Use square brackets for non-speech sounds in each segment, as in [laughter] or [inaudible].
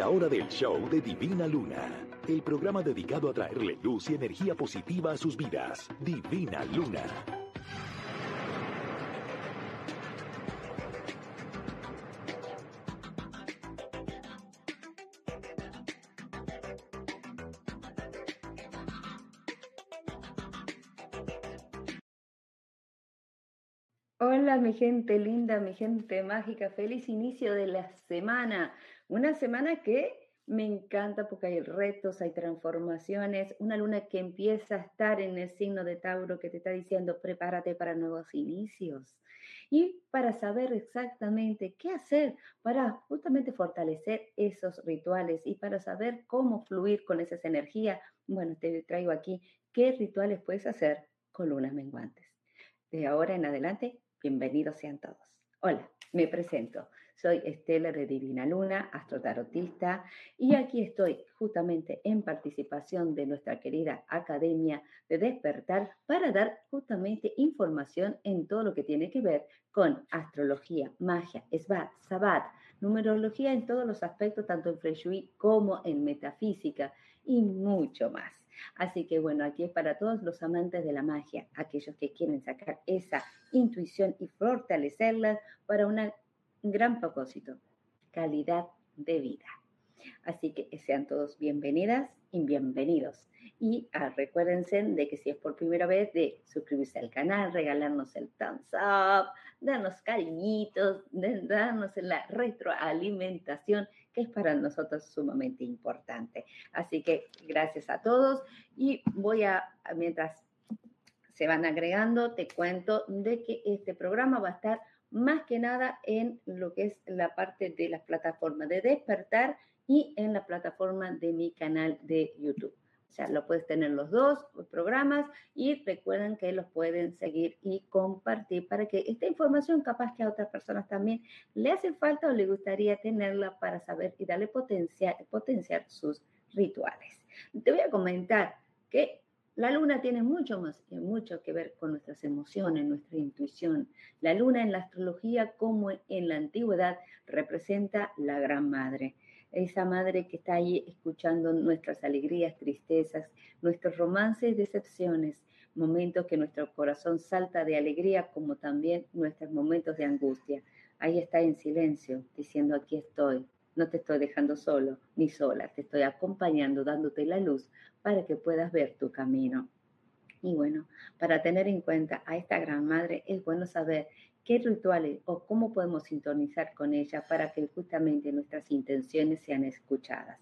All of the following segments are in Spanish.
La hora del show de Divina Luna. El programa dedicado a traerle luz y energía positiva a sus vidas. Divina Luna. Hola, mi gente linda, mi gente mágica. Feliz inicio de la semana. Una semana que me encanta porque hay retos, hay transformaciones. Una luna que empieza a estar en el signo de Tauro que te está diciendo prepárate para nuevos inicios. Y para saber exactamente qué hacer para justamente fortalecer esos rituales y para saber cómo fluir con esas energías, bueno, te traigo aquí qué rituales puedes hacer con lunas menguantes. De ahora en adelante Bienvenidos sean todos. Hola, me presento. Soy Estela de Divina Luna, astrotarotista, y aquí estoy justamente en participación de nuestra querida Academia de Despertar para dar justamente información en todo lo que tiene que ver con astrología, magia, esbat, sabat, numerología en todos los aspectos, tanto en Feng como en metafísica y mucho más. Así que bueno, aquí es para todos los amantes de la magia, aquellos que quieren sacar esa intuición y fortalecerla para un gran propósito, calidad de vida. Así que sean todos bienvenidas y bienvenidos. Y ah, recuérdense de que si es por primera vez, de suscribirse al canal, regalarnos el thumbs up, darnos cariñitos, darnos la retroalimentación, que es para nosotros sumamente importante. Así que gracias a todos y voy a, mientras se van agregando, te cuento de que este programa va a estar más que nada en lo que es la parte de las plataformas de despertar y en la plataforma de mi canal de YouTube. O sea, lo puedes tener los dos programas y recuerden que los pueden seguir y compartir para que esta información capaz que a otras personas también le hace falta o le gustaría tenerla para saber y darle potencial, potenciar sus rituales. Te voy a comentar que la luna tiene mucho más, mucho que ver con nuestras emociones, nuestra intuición. La luna en la astrología como en la antigüedad representa la gran madre esa madre que está ahí escuchando nuestras alegrías, tristezas, nuestros romances decepciones, momentos que nuestro corazón salta de alegría como también nuestros momentos de angustia. Ahí está en silencio, diciendo aquí estoy, no te estoy dejando solo ni sola, te estoy acompañando, dándote la luz para que puedas ver tu camino. Y bueno, para tener en cuenta a esta gran madre es bueno saber qué rituales o cómo podemos sintonizar con ella para que justamente nuestras intenciones sean escuchadas.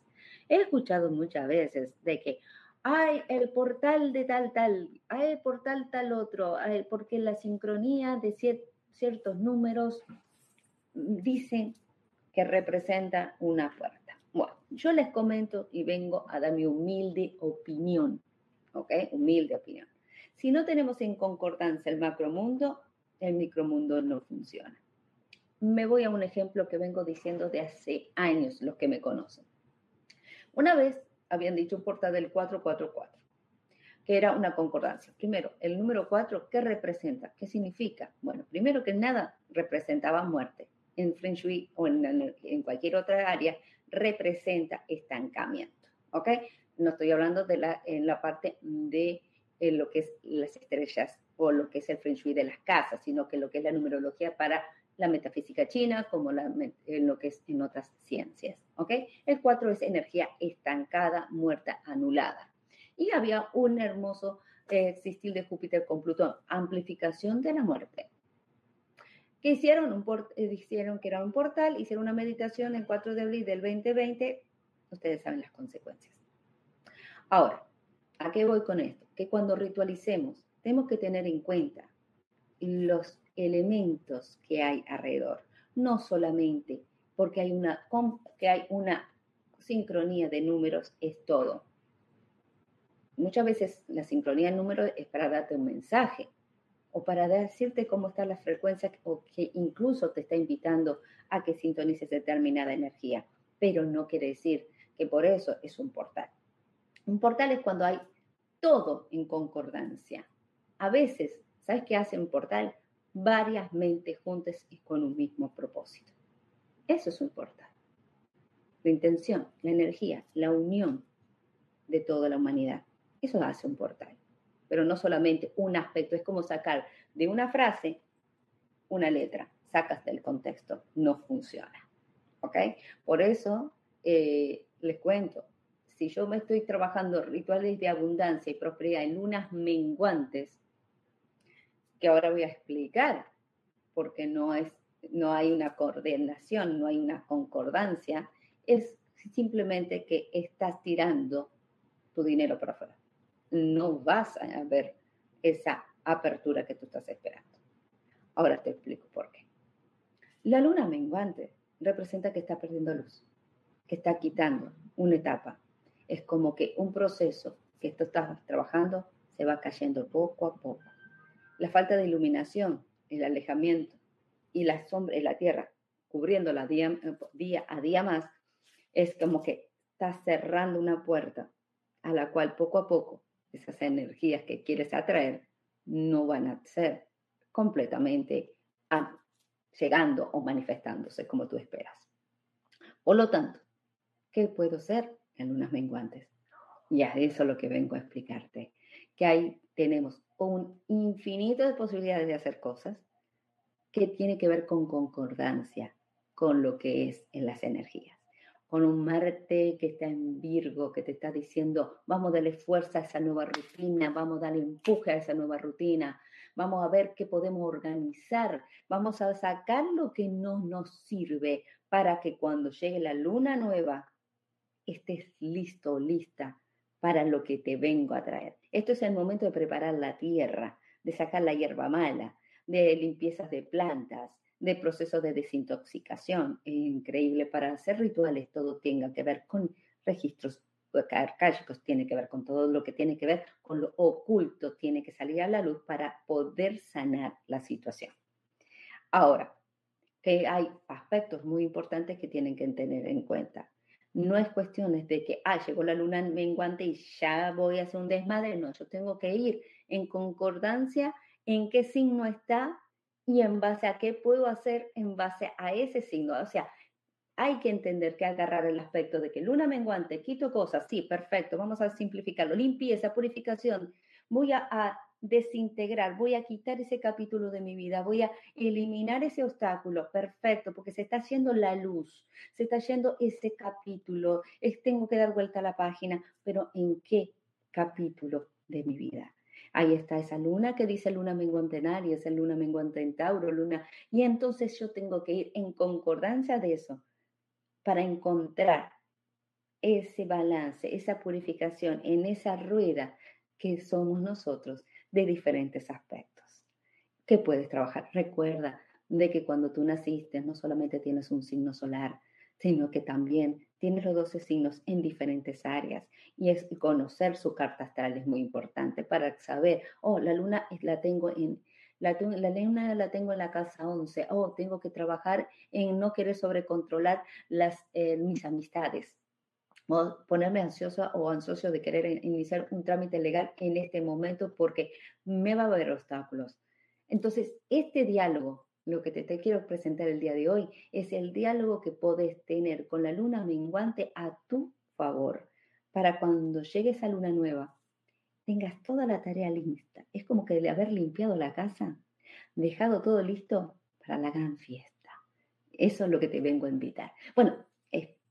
He escuchado muchas veces de que hay el portal de tal tal, hay el portal tal otro, porque la sincronía de ciertos números dicen que representa una puerta. Bueno, yo les comento y vengo a dar mi humilde opinión, ¿ok? Humilde opinión. Si no tenemos en concordancia el macromundo, el micromundo no funciona. Me voy a un ejemplo que vengo diciendo de hace años, los que me conocen. Una vez habían dicho un portal del 444, que era una concordancia. Primero, el número 4, ¿qué representa? ¿Qué significa? Bueno, primero que nada, representaba muerte. En Feng Shui o en, en cualquier otra área, representa estancamiento. ¿Ok? No estoy hablando de la, en la parte de en lo que es las estrellas o lo que es el feng shui de las casas, sino que lo que es la numerología para la metafísica china, como la, en lo que es en otras ciencias. ¿ok? El 4 es energía estancada, muerta, anulada. Y había un hermoso eh, de Júpiter con Plutón, amplificación de la muerte. Que hicieron, un eh, hicieron que era un portal, hicieron una meditación el 4 de abril del 2020, ustedes saben las consecuencias. Ahora, ¿A qué voy con esto? Que cuando ritualicemos, tenemos que tener en cuenta los elementos que hay alrededor, no solamente porque hay una, que hay una sincronía de números, es todo. Muchas veces la sincronía de números es para darte un mensaje o para decirte cómo está la frecuencia o que incluso te está invitando a que sintonices determinada energía, pero no quiere decir que por eso es un portal. Un portal es cuando hay todo en concordancia. A veces, ¿sabes qué hace un portal? Varias mentes juntas y con un mismo propósito. Eso es un portal. la intención, la energía, la unión de toda la humanidad. Eso hace un portal. Pero no solamente un aspecto, es como sacar de una frase una letra, sacas del contexto, no funciona. ¿Ok? Por eso eh, les cuento, si yo me estoy trabajando rituales de abundancia y prosperidad en lunas menguantes, que ahora voy a explicar, porque no, es, no hay una coordinación, no hay una concordancia, es simplemente que estás tirando tu dinero para afuera. No vas a ver esa apertura que tú estás esperando. Ahora te explico por qué. La luna menguante representa que está perdiendo luz, que está quitando una etapa. Es como que un proceso que tú estás trabajando se va cayendo poco a poco. La falta de iluminación, el alejamiento y la sombra y la tierra cubriéndola día, día a día más, es como que está cerrando una puerta a la cual poco a poco esas energías que quieres atraer no van a ser completamente llegando o manifestándose como tú esperas. Por lo tanto, ¿qué puedo hacer en lunas menguantes? Eso es lo que vengo a explicarte, que ahí tenemos un infinito de posibilidades de hacer cosas que tiene que ver con concordancia con lo que es en las energías con un Marte que está en Virgo, que te está diciendo, vamos a darle fuerza a esa nueva rutina, vamos a darle empuje a esa nueva rutina, vamos a ver qué podemos organizar, vamos a sacar lo que no nos sirve para que cuando llegue la luna nueva estés listo lista para lo que te vengo a traer. Esto es el momento de preparar la tierra, de sacar la hierba mala, de limpiezas de plantas, de procesos de desintoxicación. Es increíble, para hacer rituales todo tenga que ver con registros arcaicos, tiene que ver con todo lo que tiene que ver con lo oculto, tiene que salir a la luz para poder sanar la situación. Ahora, que hay aspectos muy importantes que tienen que tener en cuenta. No es cuestión de que, ah, llegó la luna menguante y ya voy a hacer un desmadre. No, yo tengo que ir en concordancia en qué signo está y en base a qué puedo hacer en base a ese signo. O sea, hay que entender que agarrar el aspecto de que luna menguante, quito cosas, sí, perfecto, vamos a simplificarlo, limpieza, purificación, voy a, desintegrar, voy a quitar ese capítulo de mi vida, voy a eliminar ese obstáculo, perfecto, porque se está haciendo la luz, se está yendo ese capítulo, tengo que dar vuelta a la página, pero ¿en qué capítulo de mi vida? Ahí está esa luna que dice luna menguante en Aries, luna menguante en Tauro, luna. Y entonces yo tengo que ir en concordancia de eso para encontrar ese balance, esa purificación en esa rueda que somos nosotros de diferentes aspectos. ¿Qué puedes trabajar? Recuerda de que cuando tú naciste no solamente tienes un signo solar, sino que también tienes los 12 signos en diferentes áreas. Y es conocer su carta astral es muy importante para saber, oh, la luna la tengo en, la, luna la tengo en la casa 11, oh, tengo que trabajar en no querer sobrecontrolar las, eh, mis amistades, o ponerme ansiosa o ansioso de querer iniciar un trámite legal en este momento porque me va a haber obstáculos. Entonces, este diálogo lo que te, quiero presentar el día de hoy es el diálogo que puedes tener con la luna menguante a tu favor, para cuando llegue esa luna nueva, tengas toda la tarea lista. Es como que de haber limpiado la casa, dejado todo listo para la gran fiesta. Eso es lo que te vengo a invitar. Bueno,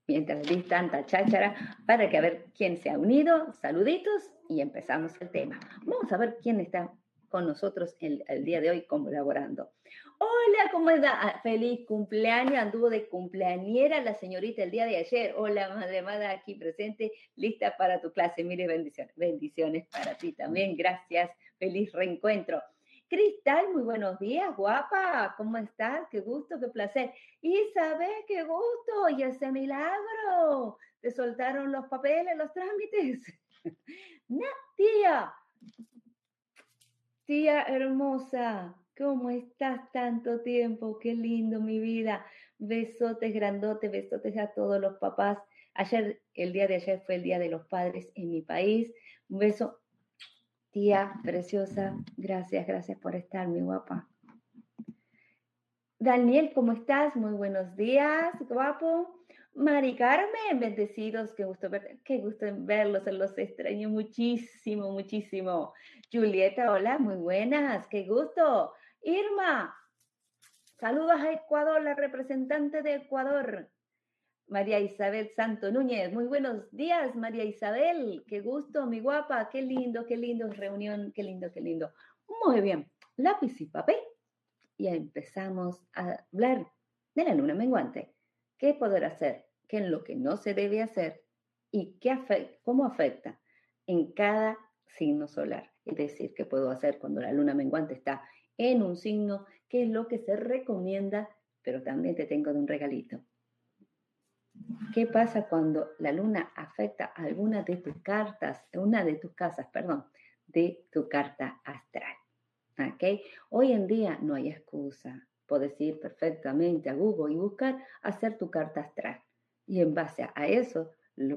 mientras di tanta cháchara, para que a ver quién se ha unido, saluditos y empezamos el tema. Vamos a ver quién está con nosotros el, día de hoy colaborando. Hola, ¿cómo está? Ah, feliz cumpleaños, anduvo de cumpleañera la señorita el día de ayer. Hola, madre amada, aquí presente, lista para tu clase. Mire, bendiciones, bendiciones para ti también. Gracias, feliz reencuentro. Cristal, muy buenos días, guapa, ¿cómo estás? Qué gusto, qué placer. Isabel, qué gusto, y ese milagro. Te soltaron los papeles, los trámites. [laughs] tía, tía hermosa, ¿Cómo estás tanto tiempo? Qué lindo, mi vida. Besotes grandotes, besotes a todos los papás. Ayer, el día de ayer fue el Día de los Padres en mi país. Un beso, tía preciosa. Gracias, gracias por estar, mi guapa. Daniel, ¿cómo estás? Muy buenos días, guapo. Mari Carmen, bendecidos, qué gusto ver, qué gusto verlos, los extraño muchísimo, muchísimo. Julieta, hola, muy buenas, qué gusto. Irma, saludos a Ecuador, la representante de Ecuador. María Isabel Santo Núñez, muy buenos días, María Isabel, qué gusto, mi guapa, qué lindo, qué lindo reunión, qué lindo, qué lindo. Muy bien, lápiz y papel. Y empezamos a hablar de la luna menguante. ¿Qué poder hacer? Qué es lo que no se debe hacer y qué afecta, cómo afecta en cada signo solar. Es decir, qué puedo hacer cuando la luna menguante está en un signo, qué es lo que se recomienda, pero también te tengo de un regalito. ¿Qué pasa cuando la luna afecta alguna de tus cartas, una de tus casas, perdón, de tu carta astral? ¿Ok? Hoy en día no hay excusa. Puedes ir perfectamente a Google y buscar hacer tu carta astral. Y en base a eso,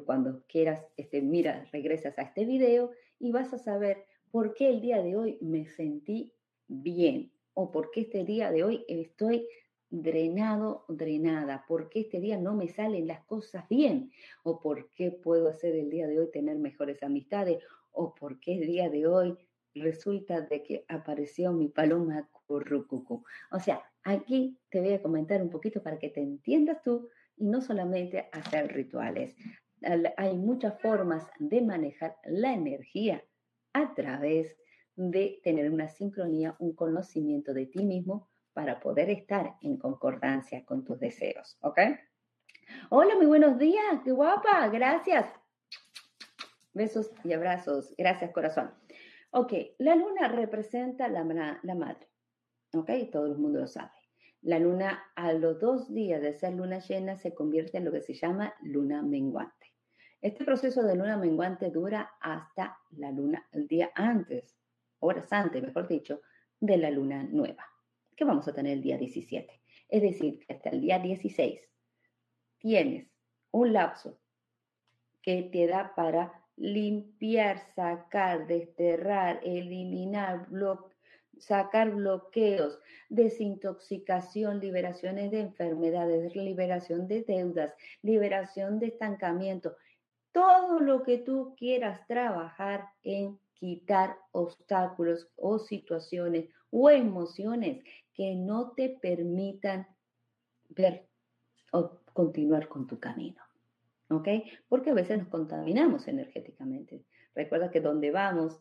cuando quieras, este, mira, regresas a este video y vas a saber por qué el día de hoy me sentí bien o por qué este día de hoy estoy drenado, drenada, por qué este día no me salen las cosas bien o por qué puedo hacer el día de hoy tener mejores amistades o por qué el día de hoy resulta de que apareció mi paloma currucucu. O sea, aquí te voy a comentar un poquito para que te entiendas tú y no solamente hacer rituales. Hay muchas formas de manejar la energía a través de tener una sincronía, un conocimiento de ti mismo para poder estar en concordancia con tus deseos, ¿ok? Hola, muy buenos días, qué guapa, gracias. Besos y abrazos, gracias corazón. Ok, la luna representa la, la madre, ¿ok? Todo el mundo lo sabe. La luna a los dos días de ser luna llena se convierte en lo que se llama luna menguante. Este proceso de luna menguante dura hasta la luna, el día antes, horas antes, mejor dicho, de la luna nueva, que vamos a tener el día 17. Es decir, que hasta el día 16 tienes un lapso que te da para limpiar, sacar, desterrar, eliminar, bloquear sacar bloqueos, desintoxicación, liberaciones de enfermedades, liberación de deudas, liberación de estancamiento, todo lo que tú quieras trabajar en quitar obstáculos o situaciones o emociones que no te permitan ver o continuar con tu camino. ¿Ok? Porque a veces nos contaminamos energéticamente. Recuerda que donde vamos,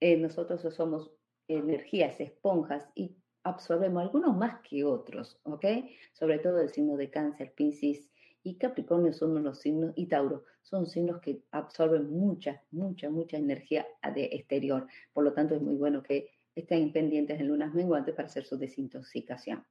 eh, nosotros somos energías, esponjas y absorbemos algunos más que otros, ¿ok? Sobre todo el signo de cáncer, Piscis y Capricornio son los signos, y Tauro, son signos que absorben mucha, mucha, mucha energía de exterior. Por lo tanto, es muy bueno que estén pendientes en lunas menguantes para hacer su desintoxicación.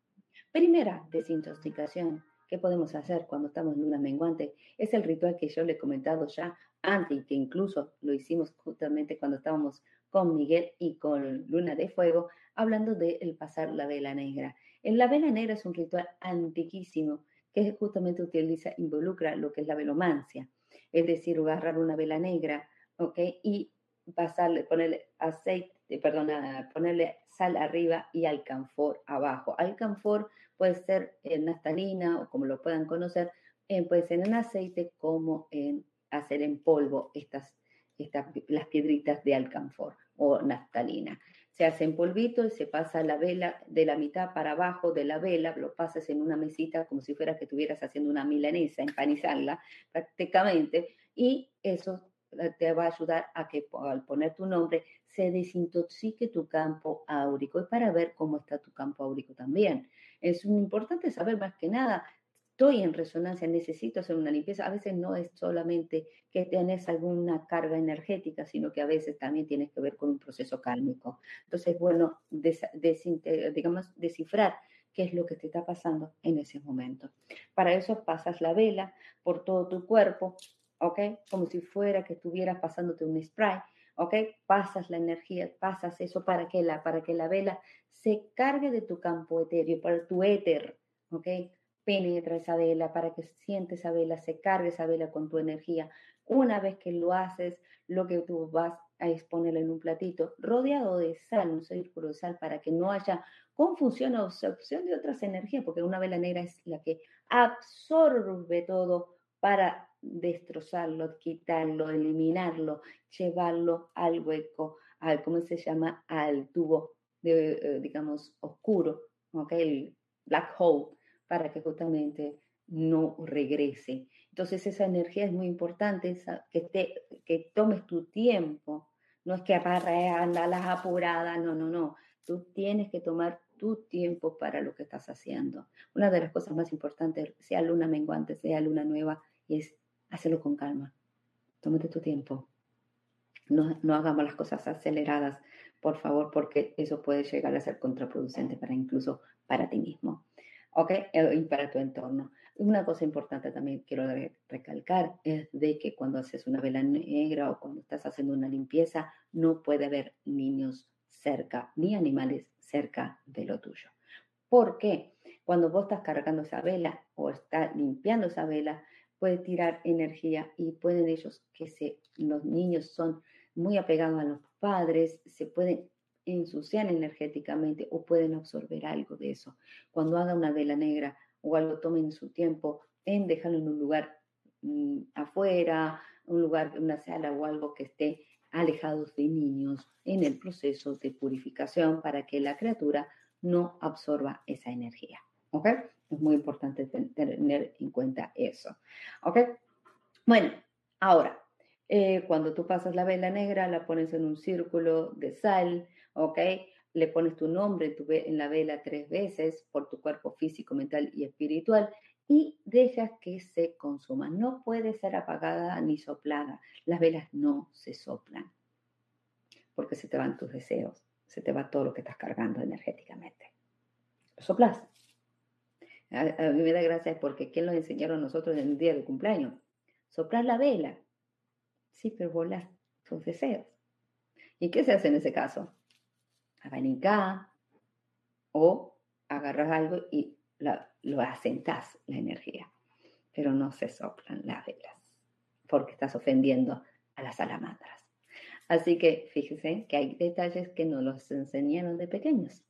Primera desintoxicación ¿Qué podemos hacer cuando estamos en luna menguante? Es el ritual que yo le he comentado ya antes y que incluso lo hicimos justamente cuando estábamos con Miguel y con Luna de Fuego, hablando de el pasar la vela negra. En la vela negra es un ritual antiquísimo que justamente utiliza, involucra lo que es la velomancia, es decir, agarrar una vela negra, ¿ok? Y pasarle, ponerle aceite, perdón, ponerle sal arriba y alcanfor abajo. Alcanfor puede ser en naftalina o como lo puedan conocer, puede ser en aceite como en hacer en polvo estas, estas las piedritas de alcanfor o naftalina. Se hace en polvito y se pasa la vela de la mitad para abajo de la vela, lo pasas en una mesita como si fuera que estuvieras haciendo una milanesa, empanizarla prácticamente, y eso te va a ayudar a que al poner tu nombre se desintoxique tu campo áurico y para ver cómo está tu campo áurico también. Es importante saber más que nada estoy en resonancia, necesito hacer una limpieza. A veces no es solamente que tenés alguna carga energética, sino que a veces también tienes que ver con un proceso kármico. Entonces, bueno, digamos, descifrar qué es lo que te está pasando en ese momento. Para eso pasas la vela por todo tu cuerpo, ¿ok? Como si fuera que estuvieras pasándote un spray, ¿ok? Pasas la energía, pasas eso para que la, para que la vela se cargue de tu campo etéreo, para tu éter, ¿ok? Penetra esa vela, para que sientes esa vela, se cargue esa vela con tu energía. Una vez que lo haces, lo que tú vas a exponer en un platito rodeado de sal, un círculo de sal, para que no haya con función o absorción de otras energías, porque una vela negra es la que absorbe todo para destrozarlo, quitarlo, eliminarlo, llevarlo al hueco, al, ¿cómo se llama? Al tubo, de, eh, digamos, oscuro, ¿ok? El black hole, para que justamente no regrese. Entonces esa energía es muy importante, que, te, que tomes tu tiempo, no es que anda las apuradas, no, no, no. Tú tienes que tomar tu tiempo para lo que estás haciendo. Una de las cosas más importantes, sea luna menguante, sea luna nueva, es hacerlo con calma. Tómate tu tiempo. No, no hagamos las cosas aceleradas, por favor, porque eso puede llegar a ser contraproducente para incluso para ti mismo. ¿Ok? Eh, y para tu entorno. Una cosa importante también quiero recalcar es de que cuando haces una vela negra o cuando estás haciendo una limpieza, no puede haber niños cerca ni animales cerca de lo tuyo. ¿Por qué? Cuando vos estás cargando esa vela o estás limpiando esa vela, puede tirar energía y pueden ellos, que se, los niños son muy apegados a los padres, se pueden ensuciar energéticamente o pueden absorber algo de eso. Cuando haga una vela negra o algo, tomen su tiempo en dejarlo en un lugar mm, afuera, un lugar, una sala o algo que esté alejados de niños en el proceso de purificación para que la criatura no absorba esa energía. ¿Ok? Es muy importante tener en cuenta eso. ¿Ok? Bueno, ahora, eh, cuando tú pasas la vela negra, la pones en un círculo de sal, ¿ok? Le pones tu nombre en, la vela tres veces por tu cuerpo físico, mental y espiritual y dejas que se consuma. No puede ser apagada ni soplada. Las velas no se soplan porque se te van tus deseos, se te va todo lo que estás cargando energéticamente. Lo soplas. A, mí me da gracia porque ¿quién nos enseñaron nosotros en el día de cumpleaños? Soplar la vela. Sí, pero volas tus deseos. ¿Y qué se hace en ese caso? Abanicá o agarras algo y lo asentas la energía. Pero no se soplan las velas porque estás ofendiendo a las salamandras. Así que fíjense que hay detalles que no los enseñaron de pequeños.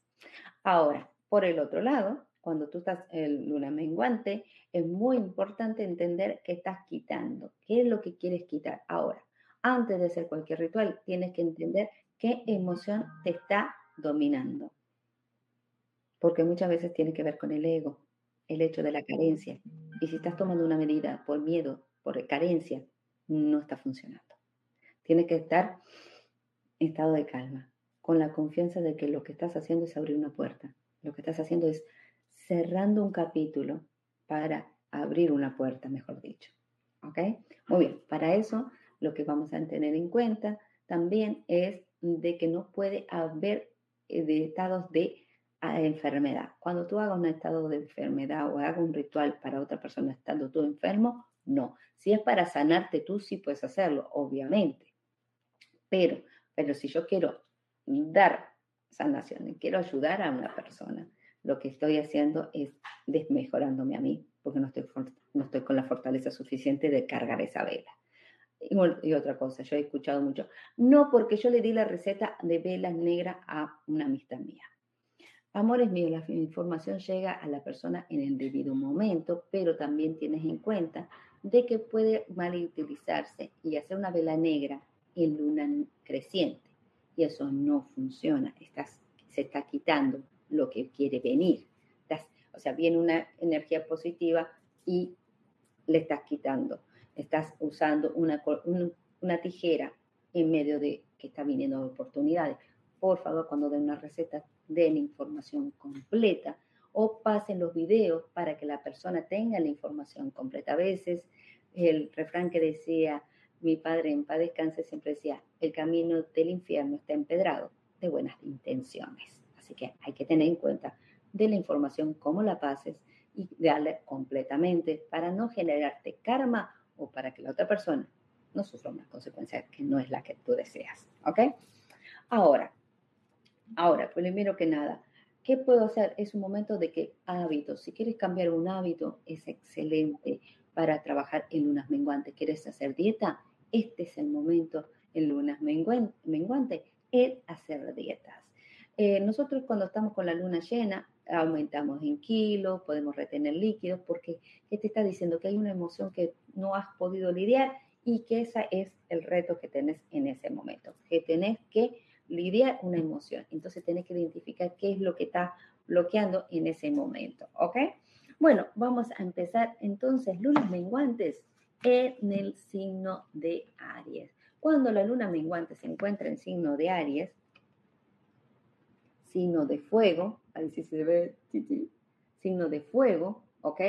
Ahora, por el otro lado, cuando tú estás en luna menguante, es muy importante entender qué estás quitando, qué es lo que quieres quitar. Ahora, antes de hacer cualquier ritual, tienes que entender qué emoción te está dominando. Porque muchas veces tiene que ver con el ego, el hecho de la carencia. Y si estás tomando una medida por miedo, por carencia, no está funcionando. Tienes que estar en estado de calma, con la confianza de que lo que estás haciendo es abrir una puerta. Lo que estás haciendo es cerrando un capítulo para abrir una puerta, mejor dicho. ¿Ok? Muy bien, para eso lo que vamos a tener en cuenta también es de que no puede haber de estados de ah, enfermedad. Cuando tú hagas un estado de enfermedad o hagas un ritual para otra persona estando tú enfermo, no. Si es para sanarte tú, sí puedes hacerlo, obviamente. Pero, pero si yo quiero dar sanación quiero ayudar a una persona, lo que estoy haciendo es desmejorándome a mí, porque no estoy, no estoy con la fortaleza suficiente de cargar esa vela. Y, otra cosa, yo he escuchado mucho, no porque yo le di la receta de velas negras a una amistad mía. Amores míos, la información llega a la persona en el debido momento, pero también tienes en cuenta de que puede mal utilizarse y hacer una vela negra en luna creciente. Y eso no funciona. Estás, se está quitando lo que quiere venir. o sea, viene una energía positiva y le estás quitando. Estás usando una, una tijera en medio de que está viniendo oportunidades. Por favor, cuando den una receta, den información completa o pasen los videos para que la persona tenga la información completa. A veces el refrán que decía, mi padre en paz descanse siempre decía, el camino del infierno está empedrado de buenas intenciones. Así que hay que tener en cuenta de la información cómo la pases y darle completamente para no generarte karma o para que la otra persona no sufra una consecuencia que no es la que tú deseas. ¿Ok? Ahora, ahora, primero que nada, ¿qué puedo hacer? Es un momento de que hábitos, si quieres cambiar un hábito, es excelente para trabajar en lunas menguantes. ¿Quieres hacer dieta? Este es el momento en lunas menguantes, el hacer dietas. Eh, nosotros cuando estamos con la luna llena, aumentamos en kilos, podemos retener líquidos, porque ¿qué te está diciendo? Que hay una emoción que no has podido lidiar y que ese es el reto que tenés en ese momento, que tenés que lidiar una emoción. Entonces tenés que identificar qué es lo que está bloqueando en ese momento, ¿ok? Bueno, vamos a empezar entonces lunas menguantes en el signo de Aries. Cuando la luna menguante se encuentra en signo de Aries, signo de fuego, ahí sí se ve, signo de fuego, ¿ok?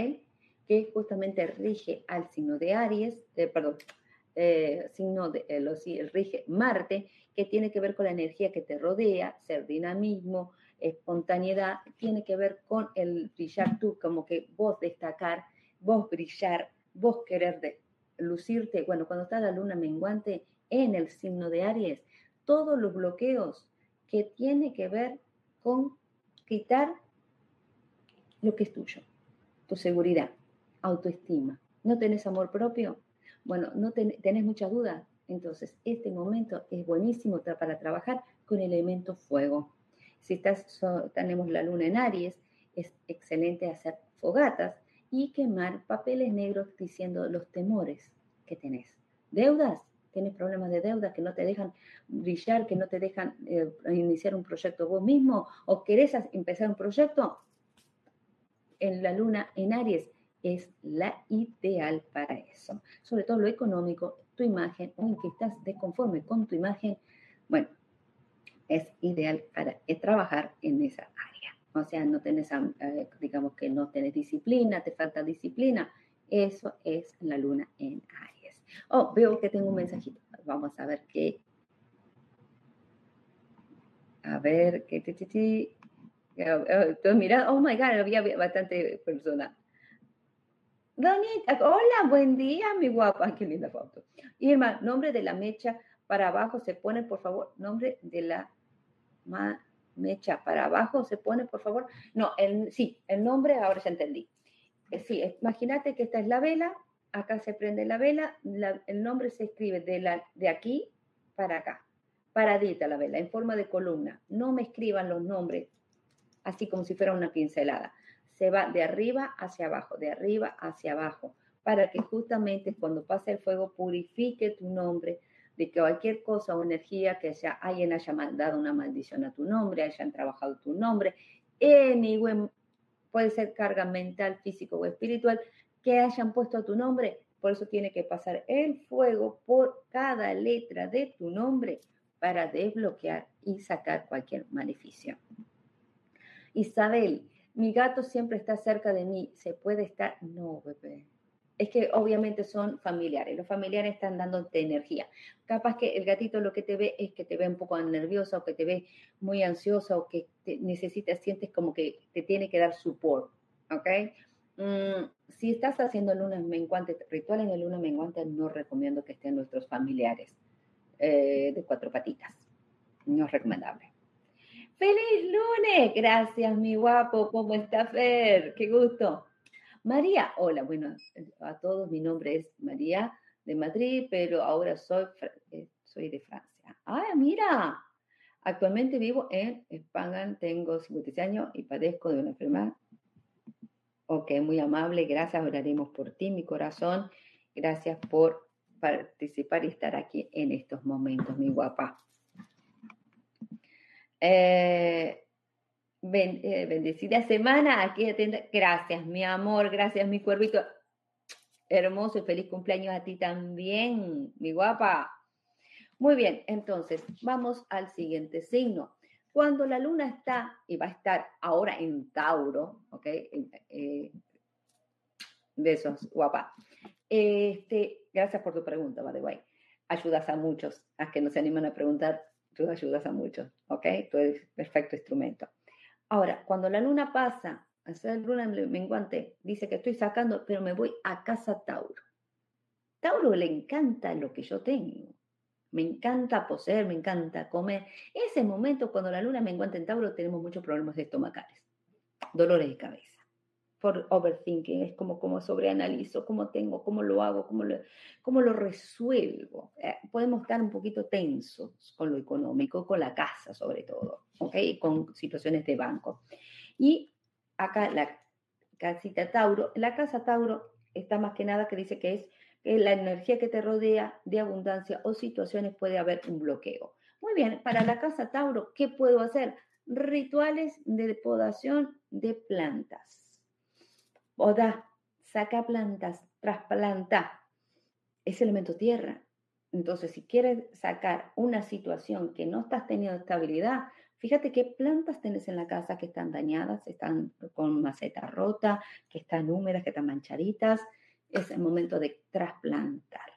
Que justamente rige al signo de Aries, eh, perdón, eh, signo de, eh, rige Marte, que tiene que ver con la energía que te rodea, ser dinamismo, espontaneidad, tiene que ver con el brillar tú, como que vos destacar, vos brillar, vos querer lucirte. Bueno, cuando está la luna menguante en el signo de Aries, todos los bloqueos que tiene que ver con quitar lo que es tuyo, tu seguridad, autoestima. ¿No tenés amor propio? Bueno, no tenés muchas dudas. Entonces, este momento es buenísimo para trabajar con el elemento fuego. Si estás, tenemos la luna en Aries, es excelente hacer fogatas y quemar papeles negros diciendo los temores que tenés. Deudas, tienes problemas de deuda que no te dejan brillar, que no te dejan eh, iniciar un proyecto vos mismo o querés empezar un proyecto, en la luna en Aries es la ideal para eso. Sobre todo lo económico, tu imagen o en que estás desconforme con tu imagen, bueno, es ideal para eh, trabajar en esa área. O sea, no tenés, eh, digamos que no tenés disciplina, te falta disciplina. Eso es la luna en Aries. Oh, veo que tengo un mensajito. Vamos a ver qué. A ver, qué. Entonces, mira, oh my God, había bastante persona. Donita, hola, buen día, mi guapa. Qué linda foto. Irma, nombre de la mecha para abajo se pone, por favor. Nombre de la mecha para abajo se pone, por favor. No, el, sí, el nombre ahora ya entendí. Eh, sí, imagínate que esta es la vela acá se prende la vela, el nombre se escribe de, la, de aquí para acá, paradita la vela, en forma de columna. No me escriban los nombres así como si fuera una pincelada. Se va de arriba hacia abajo, de arriba hacia abajo, para que justamente cuando pase el fuego purifique tu nombre de que cualquier cosa o energía que sea, alguien haya mandado una maldición a tu nombre, hayan trabajado tu nombre, anyway, puede ser carga mental, físico o espiritual, que hayan puesto tu nombre. Por eso tiene que pasar el fuego por cada letra de tu nombre para desbloquear y sacar cualquier maleficio. Isabel, mi gato siempre está cerca de mí. ¿Se puede estar? No, bebé. Es que obviamente son familiares. Los familiares están dándote energía. Capaz que el gatito lo que te ve es que te ve un poco nerviosa o que te ve muy ansiosa o que necesitas, sientes como que te tiene que dar support. ¿Ok? Mm, si estás haciendo lunas menguantes, rituales de luna menguante, no recomiendo que estén nuestros familiares eh, de cuatro patitas. No es recomendable. ¡Feliz lunes! Gracias, mi guapo. ¿Cómo está Fer? ¡Qué gusto! María, hola, bueno, a todos, mi nombre es María de Madrid, pero ahora soy, eh, soy de Francia. ¡Ah, mira! Actualmente vivo en España, tengo 56 años y padezco de una enfermedad Ok, muy amable, gracias, oraremos por ti, mi corazón. Gracias por participar y estar aquí en estos momentos, mi guapa. Eh, eh, bendecida semana, aquí atenta. Gracias, mi amor, gracias, mi cuervito. Hermoso y feliz cumpleaños a ti también, mi guapa. Muy bien, entonces vamos al siguiente signo. Cuando la luna está y va a estar ahora en Tauro, ¿ok? Eh, besos, guapa. Este, gracias por tu pregunta, by the way. Ayudas a muchos, a que no se animan a preguntar, tú ayudas a muchos, ¿ok? Tú eres perfecto instrumento. Ahora, cuando la luna pasa a ser luna menguante, dice que estoy sacando, pero me voy a casa Tauro. Tauro le encanta lo que yo tengo. Me encanta poseer, me encanta comer. Ese momento, cuando la luna me encuentra en Tauro, tenemos muchos problemas estomacales, dolores de cabeza. por overthinking, es como, como sobreanalizo, cómo tengo, cómo lo hago, cómo lo, cómo lo resuelvo. Eh, podemos estar un poquito tensos con lo económico, con la casa sobre todo, ¿ok? Con situaciones de banco. Y acá la casita Tauro, la casa Tauro está más que nada que dice que es la energía que te rodea de abundancia o situaciones puede haber un bloqueo. Muy bien, para la casa Tauro, ¿qué puedo hacer? Rituales de podación de plantas. Poda, saca plantas, trasplanta. Es elemento tierra. Entonces, si quieres sacar una situación que no estás teniendo estabilidad, fíjate qué plantas tienes en la casa que están dañadas, están con maceta rota, que están húmedas, que están manchaditas es el momento de trasplantar.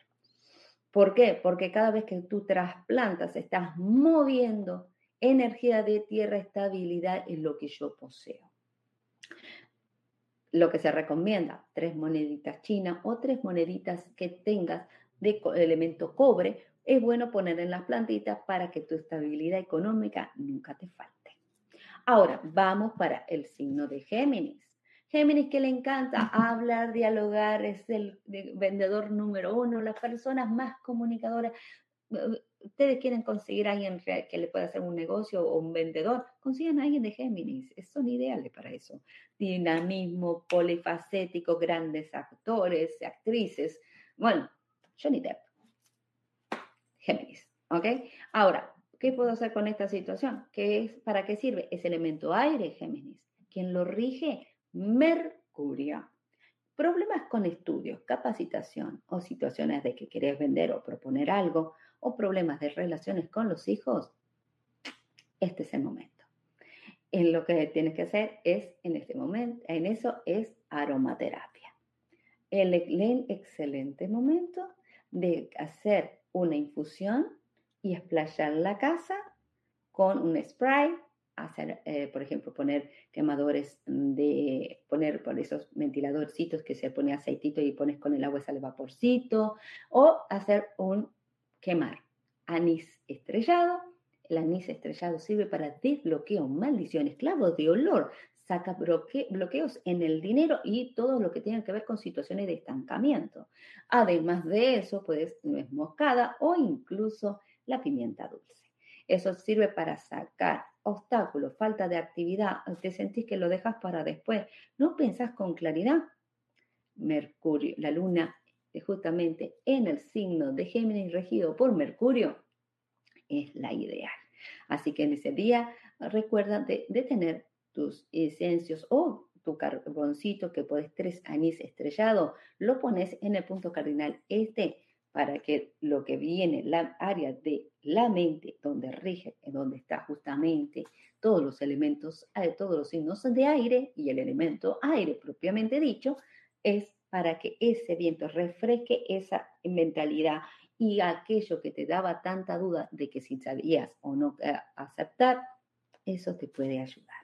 ¿Por qué? Porque cada vez que tú trasplantas, estás moviendo energía de tierra, estabilidad en lo que yo poseo. Lo que se recomienda, tres moneditas chinas o tres moneditas que tengas de elemento cobre, es bueno poner en las plantitas para que tu estabilidad económica nunca te falte. Ahora, vamos para el signo de Géminis. Géminis que le encanta hablar, dialogar, es el vendedor número uno, las personas más comunicadoras. Ustedes quieren conseguir a alguien que le pueda hacer un negocio o un vendedor, consigan a alguien de Géminis, son ideales para eso. Dinamismo, polifacético, grandes actores, actrices. Bueno, Johnny Depp, Géminis, ¿ok? Ahora, ¿qué puedo hacer con esta situación? ¿Qué es, ¿Para qué sirve? Es elemento aire, Géminis. Quien lo rige Mercurio. Problemas con estudios, capacitación o situaciones de que querés vender o proponer algo o problemas de relaciones con los hijos, este es el momento. En lo que tienes que hacer es, en este momento, en eso es aromaterapia. El, el excelente momento de hacer una infusión y esplayar la casa con un spray hacer, eh, por ejemplo, poner quemadores de, poner por esos ventiladorcitos que se pone aceitito y pones con el agua sale vaporcito, o hacer un quemar anís estrellado. El anís estrellado sirve para desbloqueo, maldiciones, clavos de olor, saca bloqueos en el dinero y todo lo que tenga que ver con situaciones de estancamiento. Además de eso, puedes nuez moscada o incluso la pimienta dulce. Eso sirve para sacar obstáculos, falta de actividad, te sentís que lo dejas para después, no pensás con claridad. Mercurio, la luna, justamente en el signo de Géminis regido por Mercurio, es la ideal. Así que en ese día recuerda de, tener tus esencios o tu carboncito que puedes tres anís estrellado, lo pones en el punto cardinal este para que lo que viene, la área de la mente, donde rige, donde está justamente todos los elementos, eh, todos los signos de aire y el elemento aire propiamente dicho, es para que ese viento refresque esa mentalidad y aquello que te daba tanta duda de que si sabías o no eh, aceptar, eso te puede ayudar.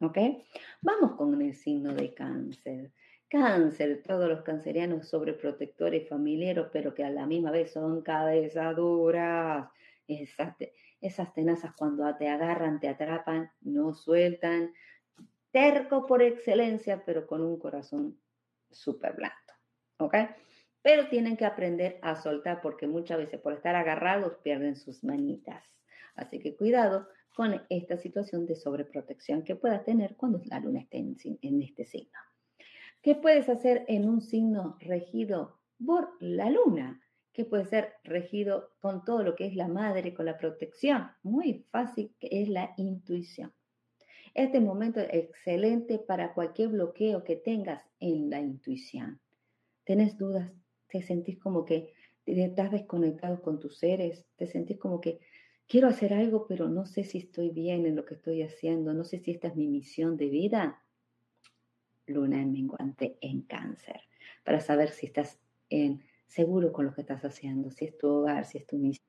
¿Ok? Vamos con el signo de cáncer. Cáncer, todos los cancerianos sobreprotectores familiares, pero que a la misma vez son cabezaduras. Esas, esas tenazas cuando te agarran, te atrapan, no sueltan. Terco por excelencia, pero con un corazón súper blando. ¿Ok? Pero tienen que aprender a soltar porque muchas veces por estar agarrados pierden sus manitas. Así que cuidado con esta situación de sobreprotección que pueda tener cuando la luna esté en este signo. ¿Qué puedes hacer en un signo regido por la luna? que puede ser regido con todo lo que es la madre, con la protección. Muy fácil, que es la intuición. Este momento es excelente para cualquier bloqueo que tengas en la intuición. ¿Tienes dudas? ¿Te sentís como que estás desconectado con tus seres? ¿Te sentís como que quiero hacer algo, pero no sé si estoy bien en lo que estoy haciendo? No sé si esta es mi misión de vida luna en menguante en cáncer, para saber si estás en, seguro con lo que estás haciendo, si es tu hogar, si es tu misión,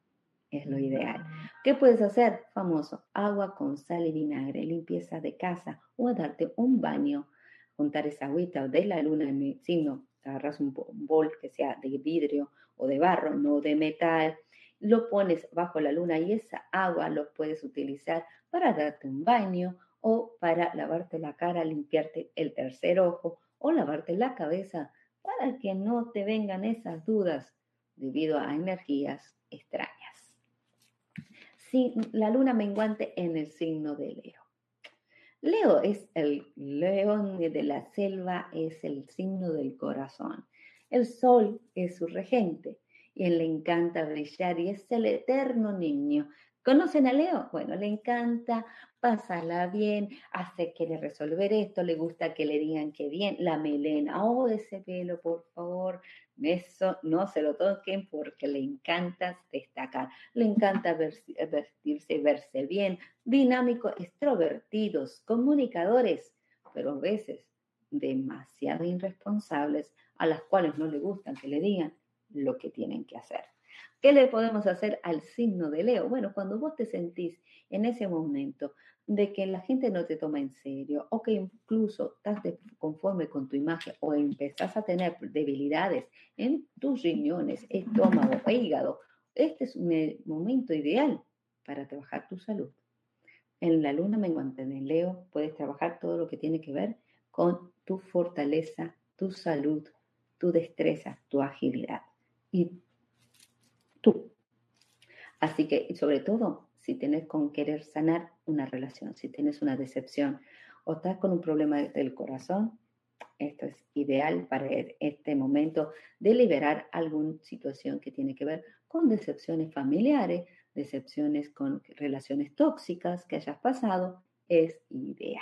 es lo ideal. ¿Qué puedes hacer? Famoso, agua con sal y vinagre, limpieza de casa o darte un baño, juntar esa agüita de la luna en el signo, agarras un bol que sea de vidrio o de barro, no de metal, lo pones bajo la luna y esa agua lo puedes utilizar para darte un baño o para lavarte la cara, limpiarte el tercer ojo o lavarte la cabeza para que no te vengan esas dudas debido a energías extrañas. la luna menguante en el signo de Leo. Leo es el león de la selva, es el signo del corazón. El sol es su regente y él le encanta brillar y es el eterno niño. ¿Conocen a Leo? Bueno, le encanta pasarla bien, hace quiere resolver esto, le gusta que le digan que bien, la melena, oh, ese pelo, por favor, eso no se lo toquen porque le encanta destacar, le encanta vestirse, verse bien, dinámico, extrovertidos, comunicadores, pero a veces demasiado irresponsables a las cuales no le gustan que le digan lo que tienen que hacer. ¿Qué le podemos hacer al signo de Leo? Bueno, cuando vos te sentís en ese momento de que la gente no te toma en serio o que incluso estás conforme con tu imagen o empezás a tener debilidades en tus riñones, estómago hígado, este es un momento ideal para trabajar tu salud. En la luna menguante en Leo puedes trabajar todo lo que tiene que ver con tu fortaleza, tu salud, tu destreza, tu agilidad y tú. Así que, sobre todo, si tienes con querer sanar una relación, si tienes una decepción o estás con un problema del corazón, esto es ideal para este momento de liberar alguna situación que tiene que ver con decepciones familiares, decepciones con relaciones tóxicas que hayas pasado, es ideal.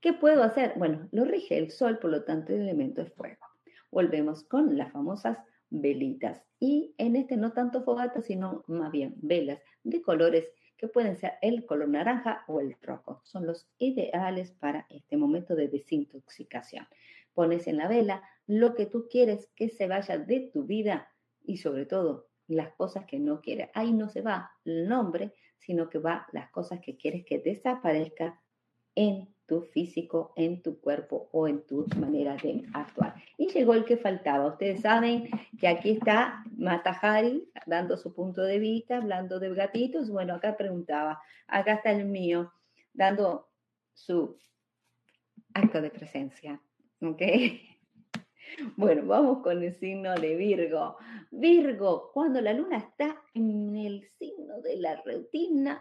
¿Qué puedo hacer? Bueno, lo rige el sol, por lo tanto el elemento es fuego. Volvemos con las famosas velitas. Y en este no tanto fogata, sino más bien velas de colores que pueden ser el color naranja o el rojo. Son los ideales para este momento de desintoxicación. Pones en la vela lo que tú quieres que se vaya de tu vida y sobre todo las cosas que no quieres. Ahí no se va el nombre, sino que va las cosas que quieres que desaparezca en físico, en tu cuerpo o en tu manera de actuar. Y llegó el que faltaba. Ustedes saben que aquí está Matajari dando su punto de vista, hablando de gatitos. Bueno, acá preguntaba, acá está el mío, dando su acto de presencia. ¿Ok? [laughs] Bueno, vamos con el signo de Virgo. Virgo, cuando la luna está en el signo de la rutina,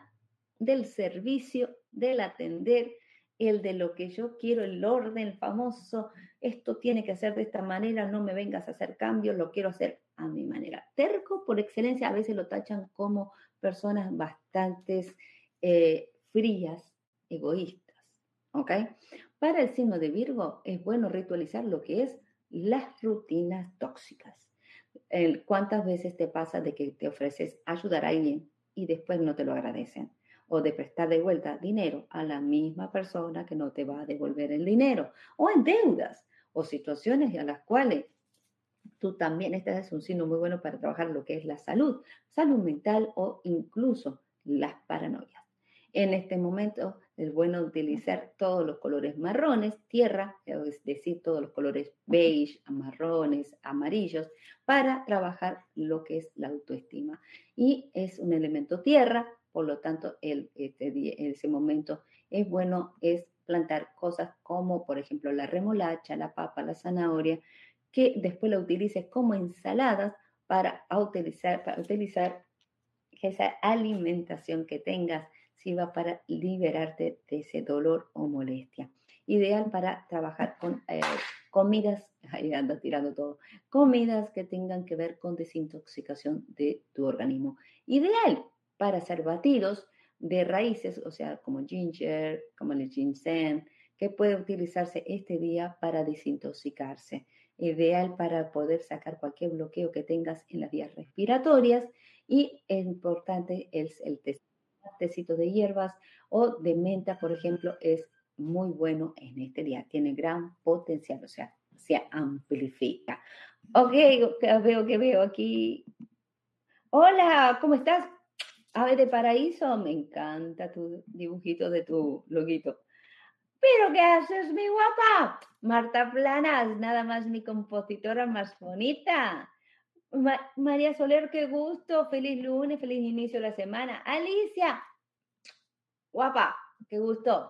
del servicio, del atender, el de lo que yo quiero, el orden famoso, esto tiene que ser de esta manera, no me vengas a hacer cambios, lo quiero hacer a mi manera. Terco, por excelencia, a veces lo tachan como personas bastante eh, frías, egoístas, ¿ok? Para el signo de Virgo es bueno ritualizar lo que es las rutinas tóxicas. ¿Cuántas veces te pasa de que te ofreces ayudar a alguien y después no te lo agradecen? O de prestar de vuelta dinero a la misma persona que no te va a devolver el dinero, o en deudas o situaciones a las cuales tú también, este es un signo muy bueno para trabajar lo que es la salud, salud mental o incluso las paranoias. En este momento es bueno utilizar todos los colores marrones, tierra, es decir, todos los colores beige, marrones, amarillos, para trabajar lo que es la autoestima. Y es un elemento tierra, por lo tanto, el, este, ese momento es bueno es plantar cosas como, por ejemplo, la remolacha, la papa, la zanahoria, que después la utilices como ensaladas para utilizar, para utilizar esa alimentación que tengas, si va para liberarte de ese dolor o molestia. Ideal para trabajar con eh, comidas, [laughs] ahí ando tirando todo, comidas que tengan que ver con desintoxicación de tu organismo. Ideal para hacer batidos de raíces, o sea, como ginger, como el ginseng, que puede utilizarse este día para desintoxicarse. Ideal para poder sacar cualquier bloqueo que tengas en las vías respiratorias y importante es el tecito de hierbas o de menta, por ejemplo, es muy bueno en este día. Tiene gran potencial, o sea, se amplifica. Ok, veo que veo aquí. Hola, ¿cómo estás? Ave de Paraíso, me encanta tu dibujito de tu loguito. ¿Pero qué haces, mi guapa? Marta Planas, nada más mi compositora más bonita. María Soler, qué gusto. Feliz lunes, feliz inicio de la semana. Alicia, guapa, qué gusto.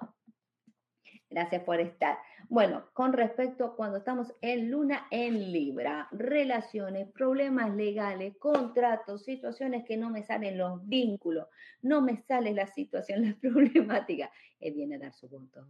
Gracias por estar. Bueno, con respecto cuando estamos en luna en Libra, relaciones, problemas legales, contratos, situaciones que no me salen los vínculos, no me sale la situación, [laughs] la problemática, él viene a dar su voto,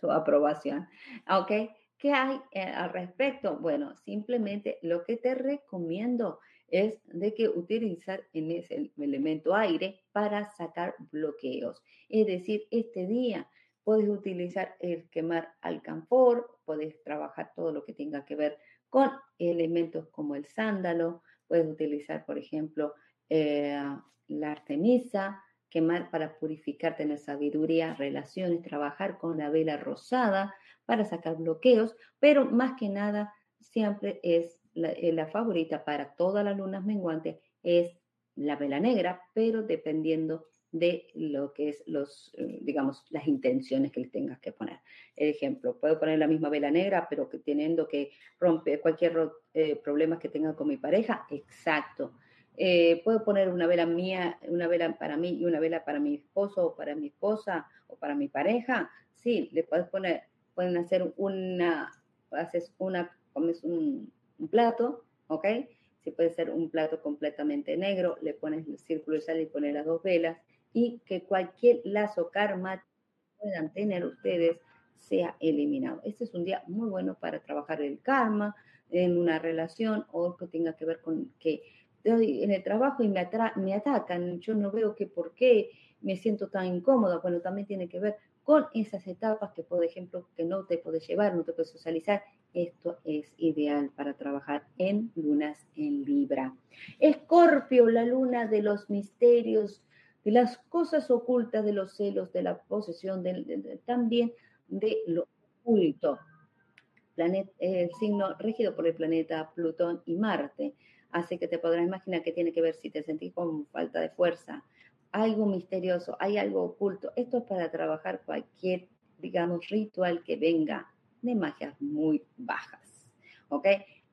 su aprobación. ¿Ok? ¿Qué hay eh, al respecto? Bueno, simplemente lo que te recomiendo es de que utilizar en ese elemento aire para sacar bloqueos. Es decir, este día puedes utilizar el quemar alcanfor, puedes trabajar todo lo que tenga que ver con elementos como el sándalo, puedes utilizar, por ejemplo, eh, la artemisa, quemar para purificar, tener sabiduría, relaciones, trabajar con la vela rosada para sacar bloqueos, pero más que nada siempre es la, eh, la favorita para todas las lunas menguantes es la vela negra, pero dependiendo de lo que es los, eh, digamos, las intenciones que le tengas que poner. Ejemplo, puedo poner la misma vela negra, pero que teniendo que romper cualquier eh, problema que tenga con mi pareja, exacto. Eh, puedo poner una vela mía, una vela para mí y una vela para mi esposo o para mi esposa o para mi pareja. Sí, le puedes poner, pueden hacer una, haces una, comes un, un plato, ¿ok? Si puede ser un plato completamente negro, le pones el círculo de sal y pones las dos velas y que cualquier lazo karma puedan tener ustedes sea eliminado. Este es un día muy bueno para trabajar el karma en una relación o que tenga que ver con que estoy en el trabajo y me, me atacan, yo no veo que por qué me siento tan incómoda. Bueno, también tiene que ver con esas etapas que, por ejemplo, que no te puedes llevar, no te puedes socializar. Esto es ideal para trabajar en lunas en Libra. Escorpio, la luna de los misterios, de las cosas ocultas, de los celos, de la posesión, también de lo oculto. Planeta, el signo regido por el planeta Plutón y Marte. Así que te podrás imaginar que tiene que ver si te sentís con falta de fuerza, algo misterioso, hay algo oculto. Esto es para trabajar cualquier, digamos, ritual que venga de magias muy bajas. ¿Ok?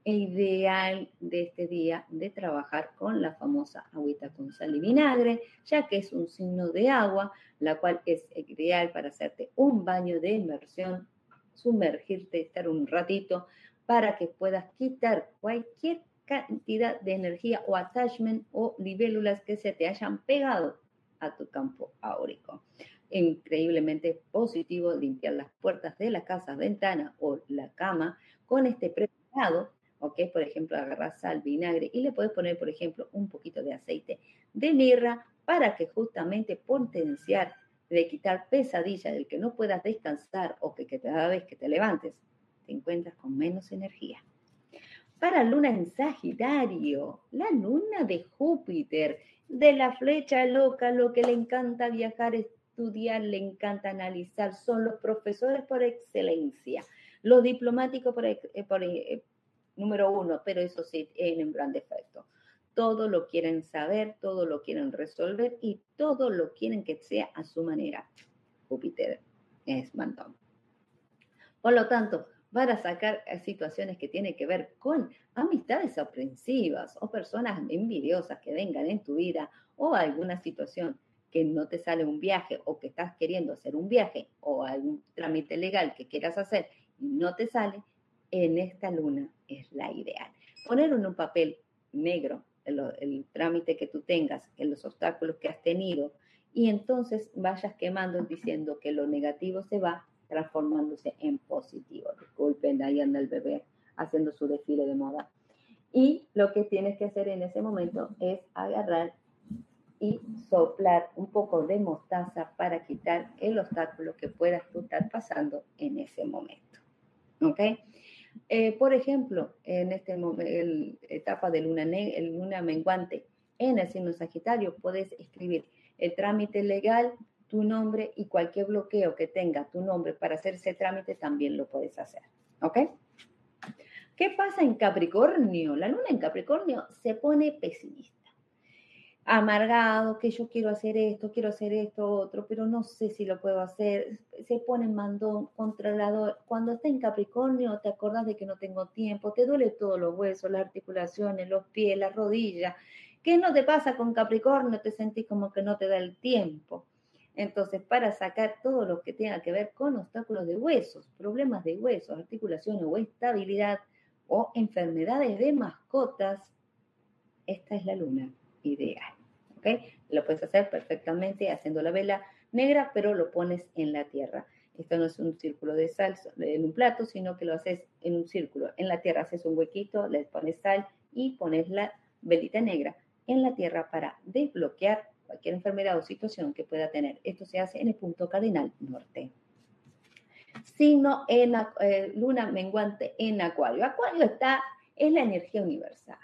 Ideal de este día de trabajar con la famosa agüita con sal y vinagre, ya que es un signo de agua, la cual es ideal para hacerte un baño de inmersión, sumergirte, estar un ratito, para que puedas quitar cualquier cantidad de energía o attachment o libélulas que se te hayan pegado a tu campo áurico. Increíblemente positivo limpiar las puertas de la casa, ventana o la cama con este preparado ¿ok? Por ejemplo, agarras sal, vinagre y le puedes poner, por ejemplo, un poquito de aceite de mirra para que justamente potenciar, de quitar pesadilla del que no puedas descansar o que, cada vez que te levantes te encuentras con menos energía. Para luna en Sagitario, la luna de Júpiter, de la flecha loca, lo que le encanta viajar, estudiar, le encanta analizar, son los profesores por excelencia, los diplomáticos por, eh, por, eh, número uno, pero eso sí, un gran defecto. Todo lo quieren saber, todo lo quieren resolver y todo lo quieren que sea a su manera. Júpiter es mantón. Por lo tanto, para sacar situaciones que tienen que ver con amistades aprensivas o personas envidiosas que vengan en tu vida o alguna situación que no te sale un viaje o que estás queriendo hacer un viaje o algún trámite legal que quieras hacer y no te sale, en esta luna es la ideal. Poner en un papel negro el, trámite que tú tengas, en los obstáculos que has tenido, y entonces vayas quemando diciendo que lo negativo se va transformándose en positivo. Disculpen, ahí anda el bebé haciendo su desfile de moda. Y lo que tienes que hacer en ese momento es agarrar y soplar un poco de mostaza para quitar el obstáculo que puedas tú estar pasando en ese momento. ¿Ok? Eh, por ejemplo, en esta etapa de luna, luna menguante en el signo Sagitario, puedes escribir el trámite legal, tu nombre y cualquier bloqueo que tenga tu nombre para hacer ese trámite también lo puedes hacer. ¿Ok? ¿Qué pasa en Capricornio? La luna en Capricornio se pone pesimista amargado, que yo quiero hacer esto, quiero hacer esto, otro, pero no sé si lo puedo hacer, se pone mandón, controlador. Cuando está en Capricornio, te acordás de que no tengo tiempo, te duele todos los huesos, las articulaciones, los pies, las rodillas. ¿Qué no te pasa con Capricornio? Te sentís como que no te da el tiempo. Entonces, para sacar todo lo que tenga que ver con obstáculos de huesos, problemas de huesos, articulaciones o estabilidad o enfermedades de mascotas, esta es la luna ideal. ¿ok? Lo puedes hacer perfectamente haciendo la vela negra, pero lo pones en la tierra. Esto no es un círculo de sal en un plato, sino que lo haces en un círculo. En la tierra haces un huequito, le pones sal y pones la velita negra en la tierra para desbloquear cualquier enfermedad o situación que pueda tener. Esto se hace en el punto cardinal norte. Signo en eh, luna menguante en Acuario. Acuario está, es la energía universal.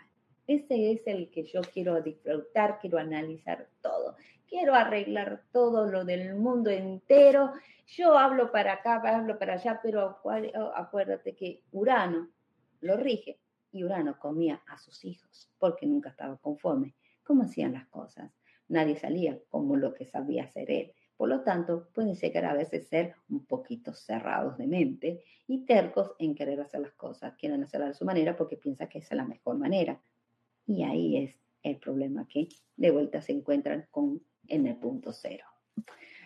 Ese es el que yo quiero disfrutar, quiero analizar todo, quiero arreglar todo lo del mundo entero. Yo hablo para acá, hablo para allá, pero acuérdate que Urano lo rige y Urano comía a sus hijos porque nunca estaba conforme. ¿Cómo hacían las cosas? Nadie salía como lo que sabía hacer él. Por lo tanto, pueden llegar a veces ser un poquito cerrados de mente y tercos en querer hacer las cosas. Quieren hacerlas de su manera porque piensan que esa es la mejor manera. Y ahí es el problema que de vuelta se encuentran con en el punto cero.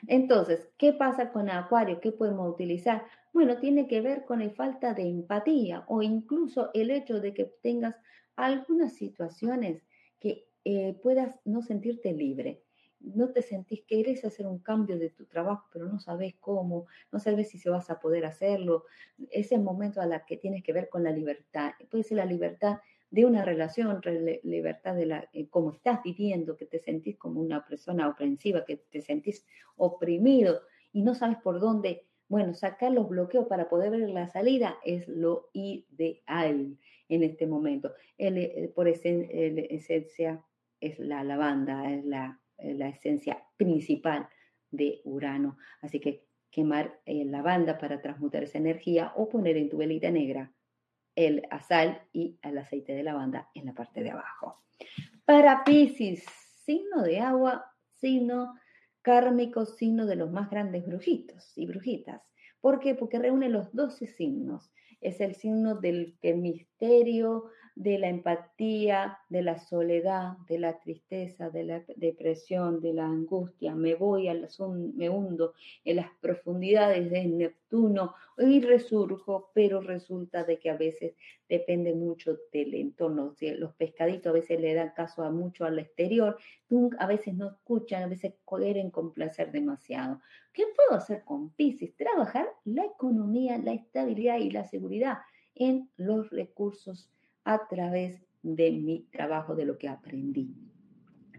Entonces, ¿qué pasa con Acuario? ¿Qué podemos utilizar? Bueno, tiene que ver con la falta de empatía o incluso el hecho de que tengas algunas situaciones que eh, puedas no sentirte libre. No te sentís que querés hacer un cambio de tu trabajo, pero no sabes cómo, no sabes si se vas a poder hacerlo. Es el momento a la que tienes que ver con la libertad. Puede ser la libertad de una relación, libertad de la, eh, como estás viviendo, que te sentís como una persona ofensiva, que te sentís oprimido y no sabes por dónde, bueno, sacar los bloqueos para poder ver la salida es lo ideal en este momento. El, eh, por esencia es la lavanda, es la, la, esencia principal de Urano. Así que quemar eh, lavanda para transmutar esa energía o poner en tu velita negra el sal y el aceite de lavanda en la parte de abajo. Para Pisces, signo de agua, signo kármico, signo de los más grandes brujitos y brujitas. ¿Por qué? Porque reúne los 12 signos. Es el signo del misterio, de la empatía, de la soledad, de la tristeza, de la depresión, de la angustia. Me voy, al, me hundo en las profundidades de Neptuno y resurjo, pero resulta de que a veces depende mucho del entorno. Los pescaditos a veces le dan caso a mucho al exterior, a veces no escuchan, a veces quieren complacer demasiado. ¿Qué puedo hacer con Pisces? Trabajar la economía, la estabilidad y la seguridad en los recursos a través de mi trabajo, de lo que aprendí,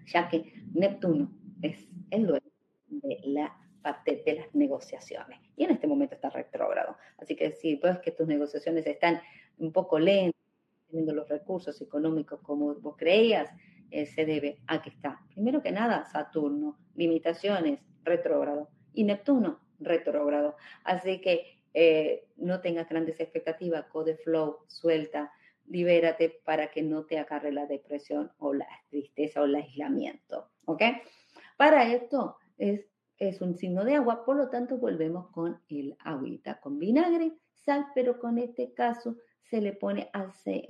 ya que Neptuno es el dueño de la parte de las negociaciones y en este momento está retrógrado. Así que si ves que tus negociaciones están un poco lentas, teniendo los recursos económicos como vos creías, eh, se debe a que está, primero que nada, Saturno, limitaciones, retrógrado, y Neptuno, retrógrado. Así que eh, no tengas grandes expectativas, code flow, suelta, libérate para que no te agarre la depresión o la tristeza o el aislamiento. ¿Ok? Para esto es, es un signo de agua, por lo tanto volvemos con el agüita, con vinagre, sal, pero con este caso se le pone aceite,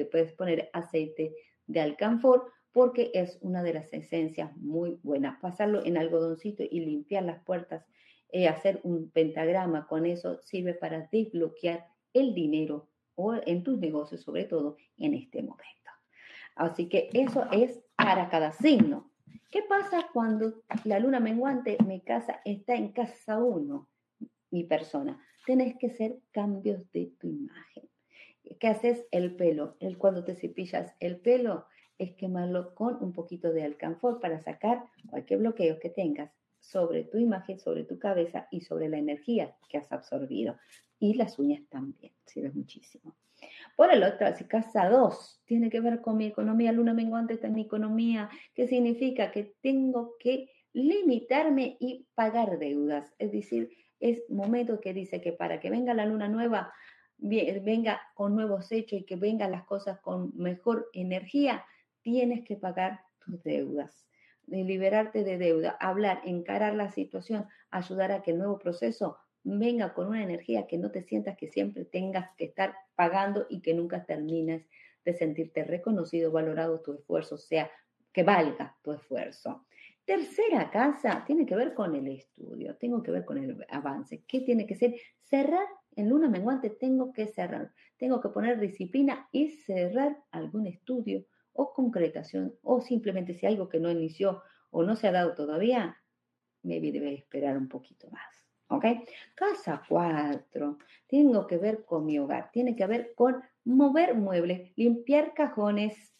eh, puedes poner aceite de alcanfor porque es una de las esencias muy buenas. Pasarlo en algodoncito y limpiar las puertas, eh, hacer un pentagrama con eso sirve para desbloquear el dinero o en tus negocios, sobre todo en este momento. Así que eso es para cada signo. ¿Qué pasa cuando la luna menguante, mi casa, está en casa 1, mi persona? Tenés que hacer cambios de tu imagen. ¿Qué haces? El pelo. El, cuando te cepillas el pelo, es quemarlo con un poquito de alcanfor para sacar cualquier bloqueo que tengas sobre tu imagen, sobre tu cabeza y sobre la energía que has absorbido y las uñas también, sirve muchísimo. Por el otro, si casa 2 tiene que ver con mi economía, luna menguante está en mi economía, ¿qué significa? Que tengo que limitarme y pagar deudas. Es decir, es momento que dice que para que venga la luna nueva, venga con nuevos hechos y que vengan las cosas con mejor energía, tienes que pagar tus deudas. Liberarte de deuda, hablar, encarar la situación, ayudar a que el nuevo proceso venga con una energía que no te sientas que siempre tengas que estar pagando y que nunca termines de sentirte reconocido, valorado tu esfuerzo, sea, que valga tu esfuerzo. Tercera casa tiene que ver con el estudio, tengo que ver con el avance. ¿Qué tiene que ser? Cerrar en luna menguante, tengo que cerrar, tengo que poner disciplina y cerrar algún estudio o concretación o simplemente si algo que no inició o no se ha dado todavía, me debe esperar un poquito más. ¿Ok? Casa 4, tengo que ver con mi hogar, tiene que ver con mover muebles, limpiar cajones,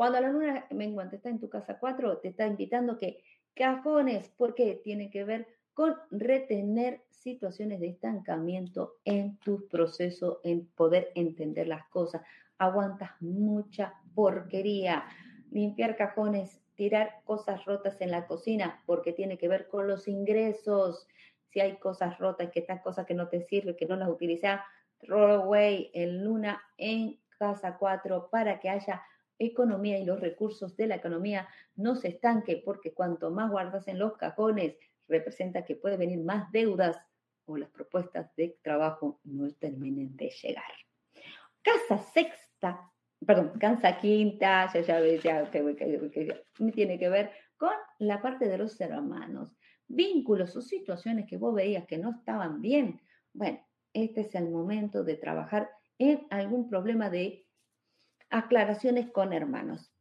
cuando la luna menguante está en tu casa 4, te está invitando que cajones, porque tiene que ver con retener situaciones de estancamiento en tu proceso, en poder entender las cosas. Aguantas mucha porquería. Limpiar cajones, tirar cosas rotas en la cocina, porque tiene que ver con los ingresos. Si hay cosas rotas, que estas cosas que no te sirven, que no las utilizas, throw away en luna en casa 4 para que haya economía y los recursos de la economía no se estanque, porque cuanto más guardas en los cajones, representa que puede venir más deudas o las propuestas de trabajo no terminen de llegar. Casa sexta, perdón, casa quinta, ya ya ya, tiene que ver con la parte de los hermanos, vínculos o situaciones que vos veías que no estaban bien. Bueno, este es el momento de trabajar en algún problema de aclaraciones con hermanos.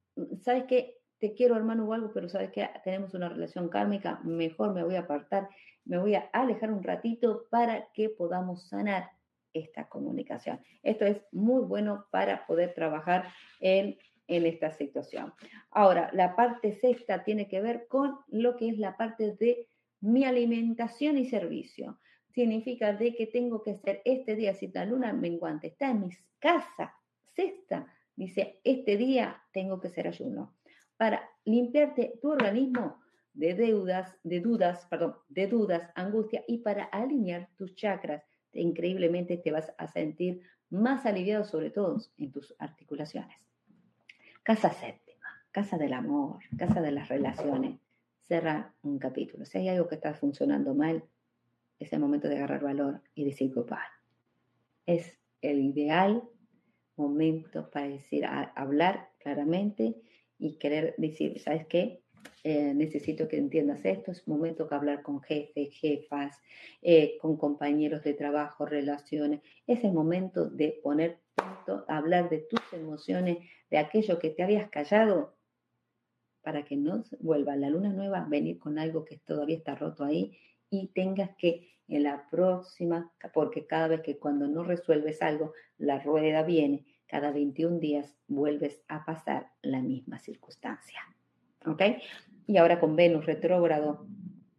¿Sabes qué? Te quiero hermano o algo, pero sabes que tenemos una relación kármica, mejor me voy a apartar, me voy a alejar un ratito para que podamos sanar esta comunicación. Esto es muy bueno para poder trabajar en, en esta situación. Ahora, la parte sexta tiene que ver con lo que es la parte de mi alimentación y servicio. Significa de que tengo que hacer este día, si la luna menguante está en mi casa, sexta, Dice, este día tengo que ser ayuno para limpiarte tu organismo de deudas, de dudas, perdón, de dudas, angustia y para alinear tus chakras. Increíblemente te vas a sentir más aliviado, sobre todo en tus articulaciones. Casa séptima, casa del amor, casa de las relaciones. Cerra un capítulo. Si hay algo que está funcionando mal, es el momento de agarrar valor y decir goodbye. Es el ideal momento para decir, hablar claramente y querer decir, ¿sabes qué? Eh, necesito que entiendas esto, es momento que hablar con jefes, jefas, eh, con compañeros de trabajo, relaciones, es el momento de poner punto, hablar de tus emociones, de aquello que te habías callado, para que no vuelva la luna nueva, venir con algo que todavía está roto ahí y tengas que en la próxima, porque cada vez que cuando no resuelves algo, la rueda viene, cada 21 días vuelves a pasar la misma circunstancia. ¿Ok? Y ahora con Venus retrógrado,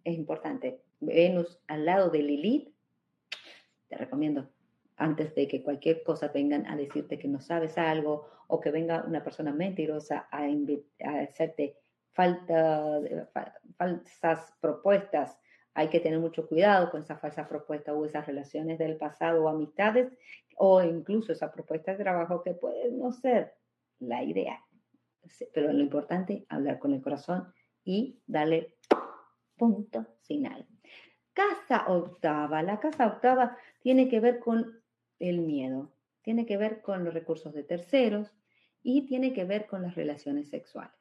es importante, Venus al lado de Lilith, te recomiendo, antes de que cualquier cosa vengan a decirte que no sabes algo o que venga una persona mentirosa a, a hacerte falta, falsas propuestas hay que tener mucho cuidado con esas falsas propuestas o esas relaciones del pasado o amistades o incluso esa propuesta de trabajo que puede no ser la idea. Pero lo importante hablar con el corazón y darle punto final. Casa octava. La casa octava tiene que ver con el miedo, tiene que ver con los recursos de terceros y tiene que ver con las relaciones sexuales.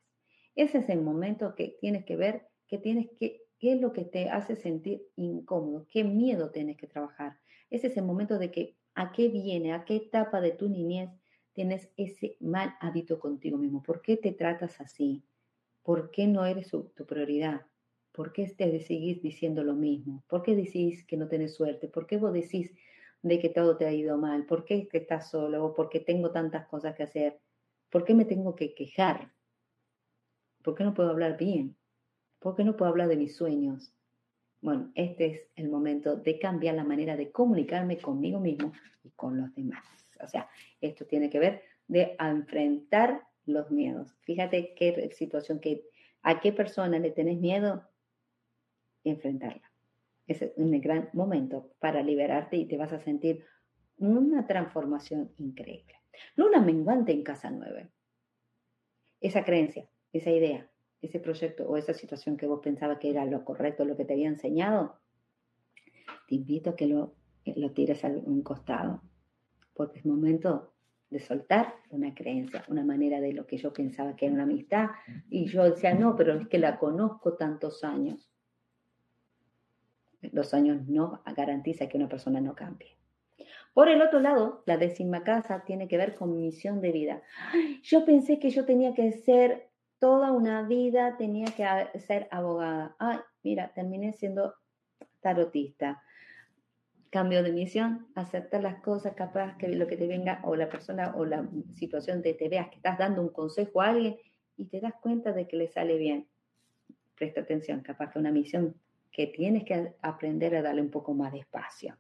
Ese es el momento que tienes que ver que tienes que ¿Qué es lo que te hace sentir incómodo? ¿Qué miedo tienes que trabajar? Ese es el momento de que a qué viene, a qué etapa de tu niñez tienes ese mal hábito contigo mismo. ¿Por qué te tratas así? ¿Por qué no eres tu prioridad? ¿Por qué te seguís diciendo lo mismo? ¿Por qué decís que no tenés suerte? ¿Por qué vos decís de que todo te ha ido mal? ¿Por qué estás solo? ¿O por qué tengo tantas cosas que hacer? ¿Por qué me tengo que quejar? ¿Por qué no puedo hablar bien? ¿Por qué no puedo hablar de mis sueños? Bueno, este es el momento de cambiar la manera de comunicarme conmigo mismo y con los demás. O sea, esto tiene que ver de enfrentar los miedos. Fíjate qué situación, que, a qué persona le tenés miedo, enfrentarla. Es un gran momento para liberarte y te vas a sentir una transformación increíble. Luna menguante en casa 9. Esa creencia, esa idea, ese proyecto o esa situación que vos pensabas que era lo correcto, lo que te había enseñado, te invito a que lo, eh, lo tires a un costado, porque es momento de soltar una creencia, una manera de lo que yo pensaba que era una amistad. Y yo decía, no, pero es que la conozco tantos años. Los años no garantizan que una persona no cambie. Por el otro lado, la décima casa tiene que ver con misión de vida. Yo pensé que yo tenía que ser toda una vida, tenía que ser abogada. Ay, mira, terminé siendo tarotista cambio de misión, aceptar las cosas, capaz que lo que te venga o la persona o la situación de te veas que estás dando un consejo a alguien y te das cuenta de que le sale bien. Presta atención, capaz que una misión que tienes que aprender a darle un poco más de espacio.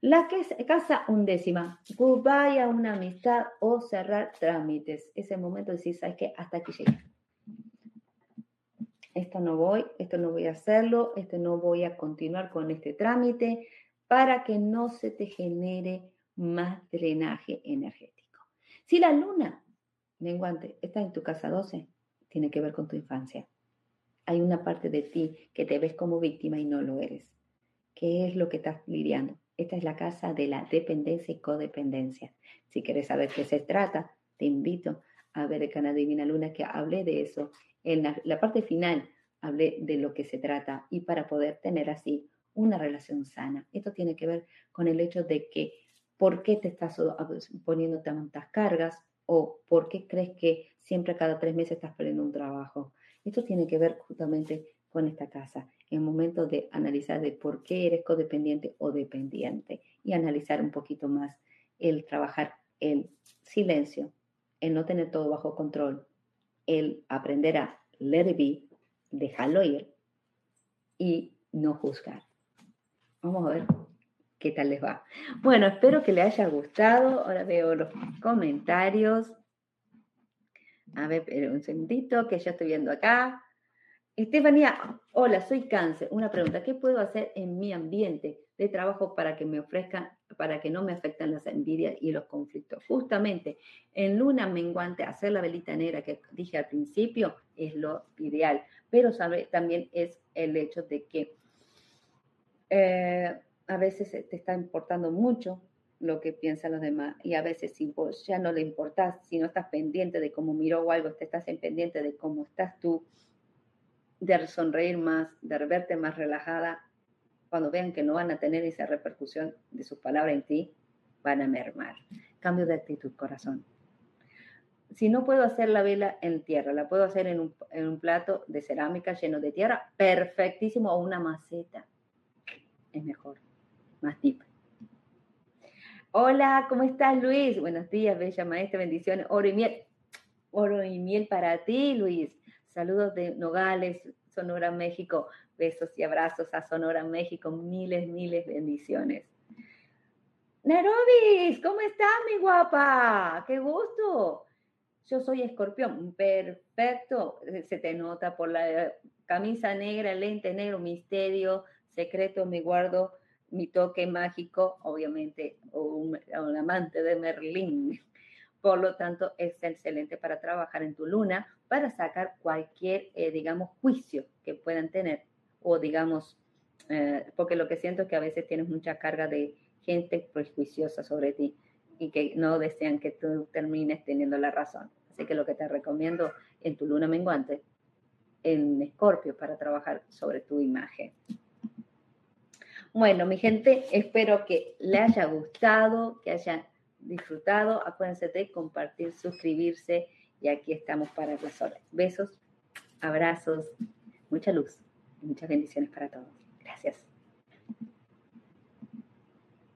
La que es casa undécima, goodbye a una amistad o cerrar trámites. Ese momento de decir, ¿sabes qué? Hasta aquí llegué. Esto no voy, esto no voy a hacerlo, esto no voy a continuar con este trámite, para que no se te genere más drenaje energético. Si la luna menguante está en tu casa 12, tiene que ver con tu infancia. Hay una parte de ti que te ves como víctima y no lo eres. ¿Qué es lo que estás lidiando? Esta es la casa de la dependencia y codependencia. Si quieres saber qué se trata, te invito a ver el canal Divina Luna que hablé de eso. En la, la parte final hablé de lo que se trata y para poder tener así una relación sana. Esto tiene que ver con el hecho de que por qué te estás poniendo tantas cargas o por qué crees que siempre cada tres meses estás perdiendo un trabajo. Esto tiene que ver justamente con esta casa, el momento de analizar de por qué eres codependiente o dependiente y analizar un poquito más el trabajar el silencio, el no tener todo bajo control, el aprender a let it be, dejarlo ir y no juzgar. Vamos a ver qué tal les va. Bueno, espero que les haya gustado. Ahora veo los comentarios. A ver, un segundito que ya estoy viendo acá. Estefanía, hola, soy cáncer. Una pregunta, ¿qué puedo hacer en mi ambiente de trabajo para que me ofrezcan, para que no me afecten las envidias y los conflictos? Justamente en luna menguante, hacer la velita negra que dije al principio es lo ideal, pero sabe, también es el hecho de que eh, a veces te está importando mucho lo que piensan los demás y a veces si ya no le importás, si no estás pendiente de cómo miró o algo, te estás en pendiente de cómo estás tú, de sonreír más, de verte más relajada, cuando vean que no van a tener esa repercusión de sus palabras en ti, van a mermar. Cambio de actitud, corazón. Si no puedo hacer la vela en tierra, la puedo hacer en un, en un plato de cerámica lleno de tierra, perfectísimo, o una maceta es mejor, más deep. Hola, ¿cómo estás Luis? Buenos días, bella maestra, bendiciones, oro y miel. Oro y miel para ti, Luis. Saludos de Nogales, Sonora, México. Besos y abrazos a Sonora, México. Miles, miles bendiciones. Nerobis, ¿cómo estás, mi guapa? ¡Qué gusto! Yo soy escorpión, perfecto. Se te nota por la camisa negra, lente negro, misterio, secreto me guardo mi toque mágico, obviamente, o un, amante de Merlín. Por lo tanto, es excelente para trabajar en tu luna, para sacar cualquier, eh, digamos, juicio que puedan tener, o digamos, eh, porque lo que siento es que a veces tienes mucha carga de gente prejuiciosa sobre ti y que no desean que tú termines teniendo la razón. Así que lo que te recomiendo en tu luna menguante, en Escorpio, para trabajar sobre tu imagen. Bueno, mi gente, espero que le haya gustado, que hayan disfrutado. Acuérdense de compartir, suscribirse y aquí estamos para las. Besos, abrazos, mucha luz y muchas bendiciones para todos. Gracias.